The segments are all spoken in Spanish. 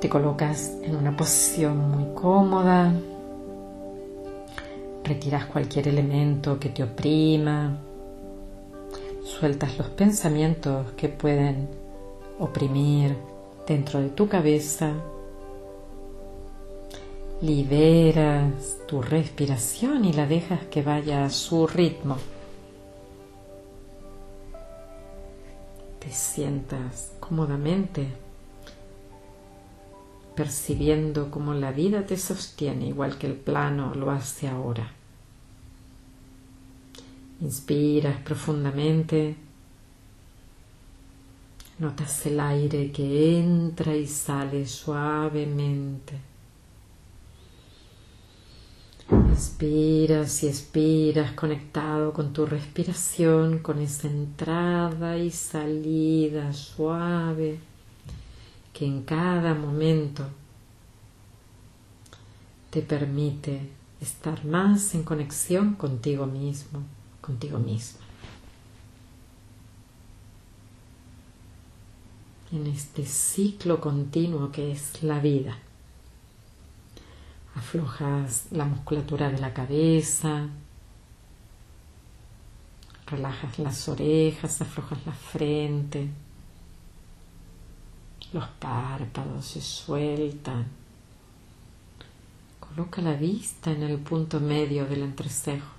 Te colocas en una posición muy cómoda. Retiras cualquier elemento que te oprima. Sueltas los pensamientos que pueden oprimir dentro de tu cabeza. Liberas tu respiración y la dejas que vaya a su ritmo. Te sientas cómodamente percibiendo cómo la vida te sostiene igual que el plano lo hace ahora. Inspiras profundamente, notas el aire que entra y sale suavemente. Inspiras y expiras conectado con tu respiración, con esa entrada y salida suave que en cada momento te permite estar más en conexión contigo mismo, contigo misma. En este ciclo continuo que es la vida. Aflojas la musculatura de la cabeza, relajas las orejas, aflojas la frente los párpados se sueltan. Coloca la vista en el punto medio del entrecejo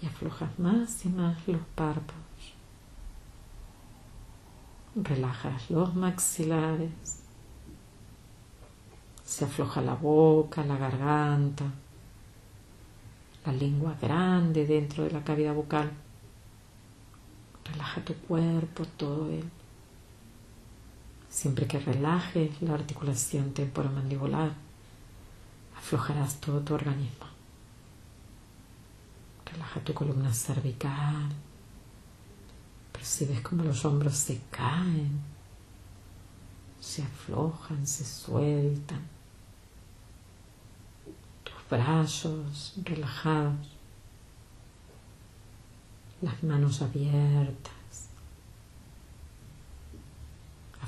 y aflojas más y más los párpados. Relajas los maxilares. Se afloja la boca, la garganta, la lengua grande dentro de la cavidad bucal. Relaja tu cuerpo, todo él. Siempre que relajes la articulación temporomandibular, aflojarás todo tu organismo. Relaja tu columna cervical. Percibes como los hombros se caen, se aflojan, se sueltan. Tus brazos relajados, las manos abiertas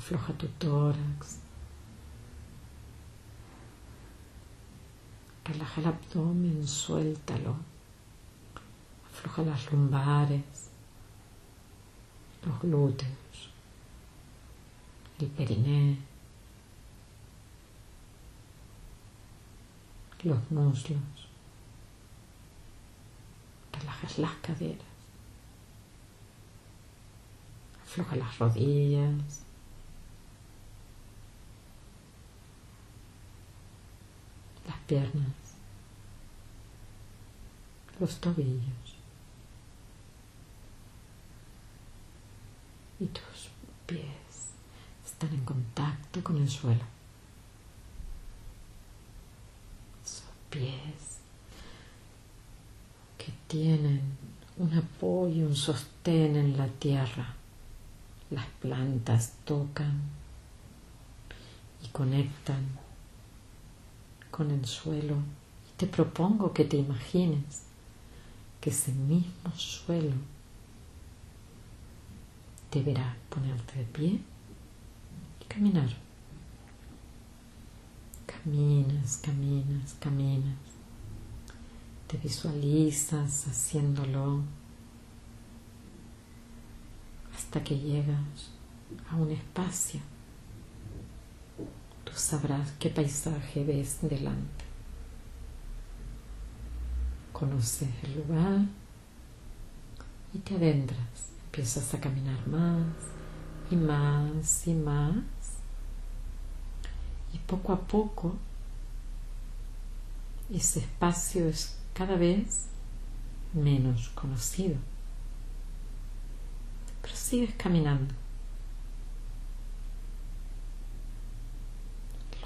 afloja tu tórax, relaja el abdomen, suéltalo, afloja las lumbares, los glúteos, el periné, los muslos, relajas las caderas, afloja las rodillas, piernas, los tobillos y tus pies están en contacto con el suelo. Esos pies que tienen un apoyo, un sostén en la tierra. Las plantas tocan y conectan con el suelo y te propongo que te imagines que ese mismo suelo deberá ponerte de pie y caminar. Caminas, caminas, caminas. Te visualizas haciéndolo hasta que llegas a un espacio sabrás qué paisaje ves delante. Conoces el lugar y te adentras. Empiezas a caminar más y más y más. Y poco a poco ese espacio es cada vez menos conocido. Pero sigues caminando.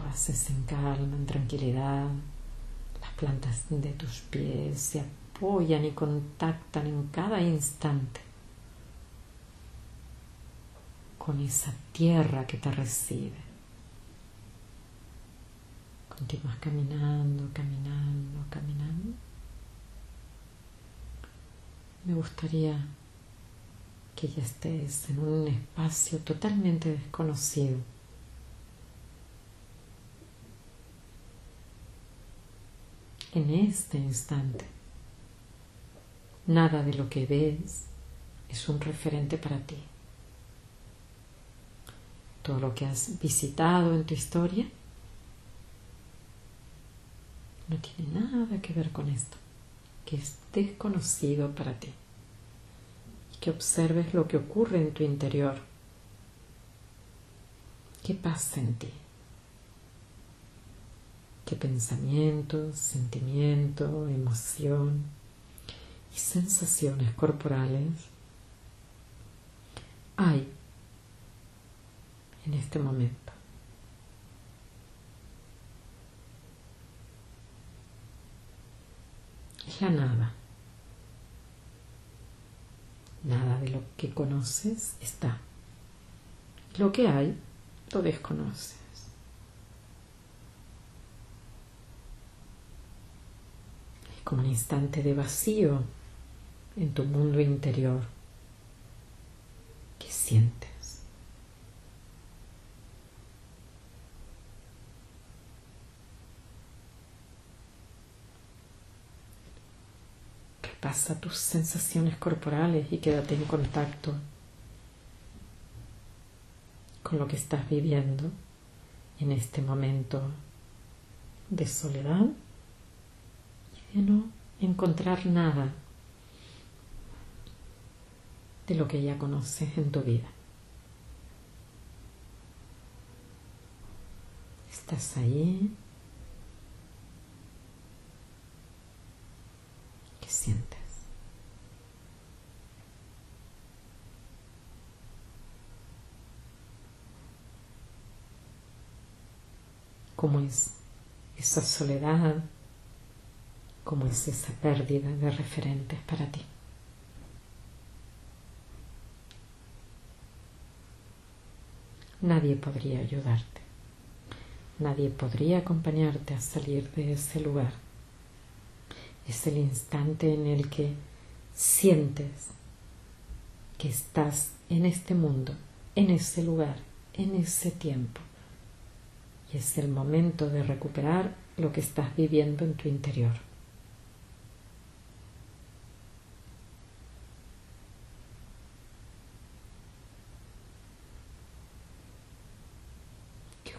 Haces en calma, en tranquilidad. Las plantas de tus pies se apoyan y contactan en cada instante con esa tierra que te recibe. Continúas caminando, caminando, caminando. Me gustaría que ya estés en un espacio totalmente desconocido en este instante. Nada de lo que ves es un referente para ti. Todo lo que has visitado en tu historia no tiene nada que ver con esto, que es desconocido para ti. Y que observes lo que ocurre en tu interior. ¿Qué pasa en ti? ¿Qué pensamientos, sentimiento, emoción y sensaciones corporales hay en este momento? Es la nada. Nada de lo que conoces está. Lo que hay, lo desconoces. Como un instante de vacío en tu mundo interior. ¿Qué sientes? Repasa tus sensaciones corporales y quédate en contacto con lo que estás viviendo en este momento de soledad de no encontrar nada de lo que ya conoces en tu vida. Estás ahí. ¿Qué sientes? ¿Cómo es esa soledad? ¿Cómo es esa pérdida de referentes para ti? Nadie podría ayudarte. Nadie podría acompañarte a salir de ese lugar. Es el instante en el que sientes que estás en este mundo, en ese lugar, en ese tiempo. Y es el momento de recuperar lo que estás viviendo en tu interior.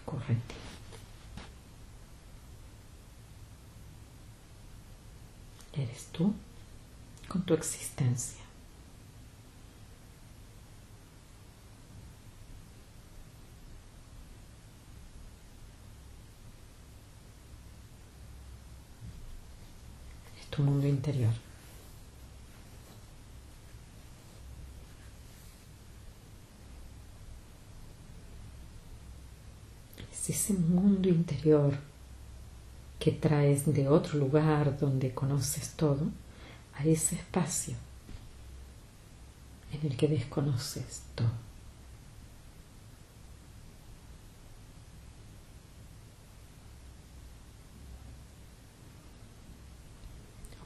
¿Qué ocurre en ti? Eres tú con tu existencia. Es tu mundo interior. Es ese mundo interior que traes de otro lugar donde conoces todo a ese espacio en el que desconoces todo.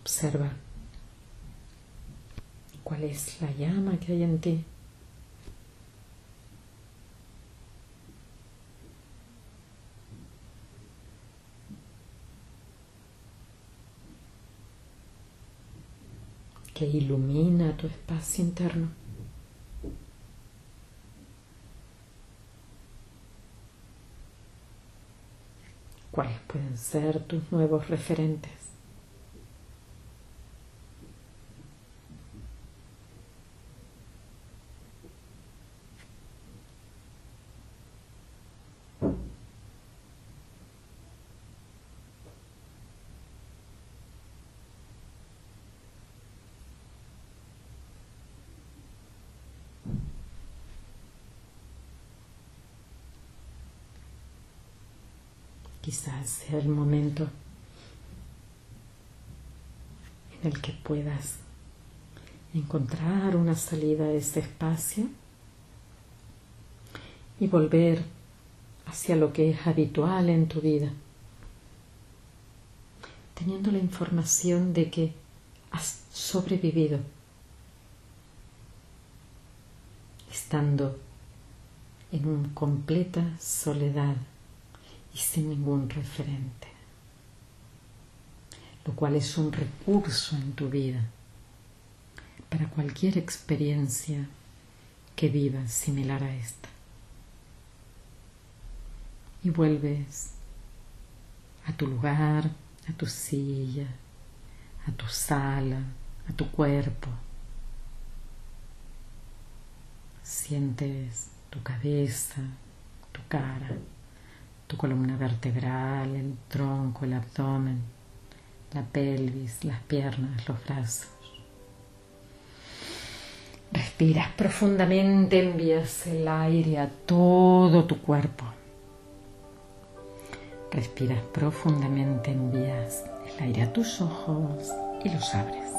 Observa cuál es la llama que hay en ti. Ilumina tu espacio interno. ¿Cuáles pueden ser tus nuevos referentes? Quizás sea el momento en el que puedas encontrar una salida a ese espacio y volver hacia lo que es habitual en tu vida, teniendo la información de que has sobrevivido, estando en una completa soledad y sin ningún referente. lo cual es un recurso en tu vida para cualquier experiencia que vivas similar a esta. Y vuelves a tu lugar, a tu silla, a tu sala, a tu cuerpo. Sientes tu cabeza, tu cara, tu columna vertebral, el tronco, el abdomen, la pelvis, las piernas, los brazos. Respiras profundamente, envías el aire a todo tu cuerpo. Respiras profundamente, envías el aire a tus ojos y los abres.